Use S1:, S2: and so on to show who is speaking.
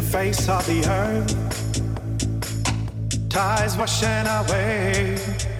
S1: face of the earth, ties washing away.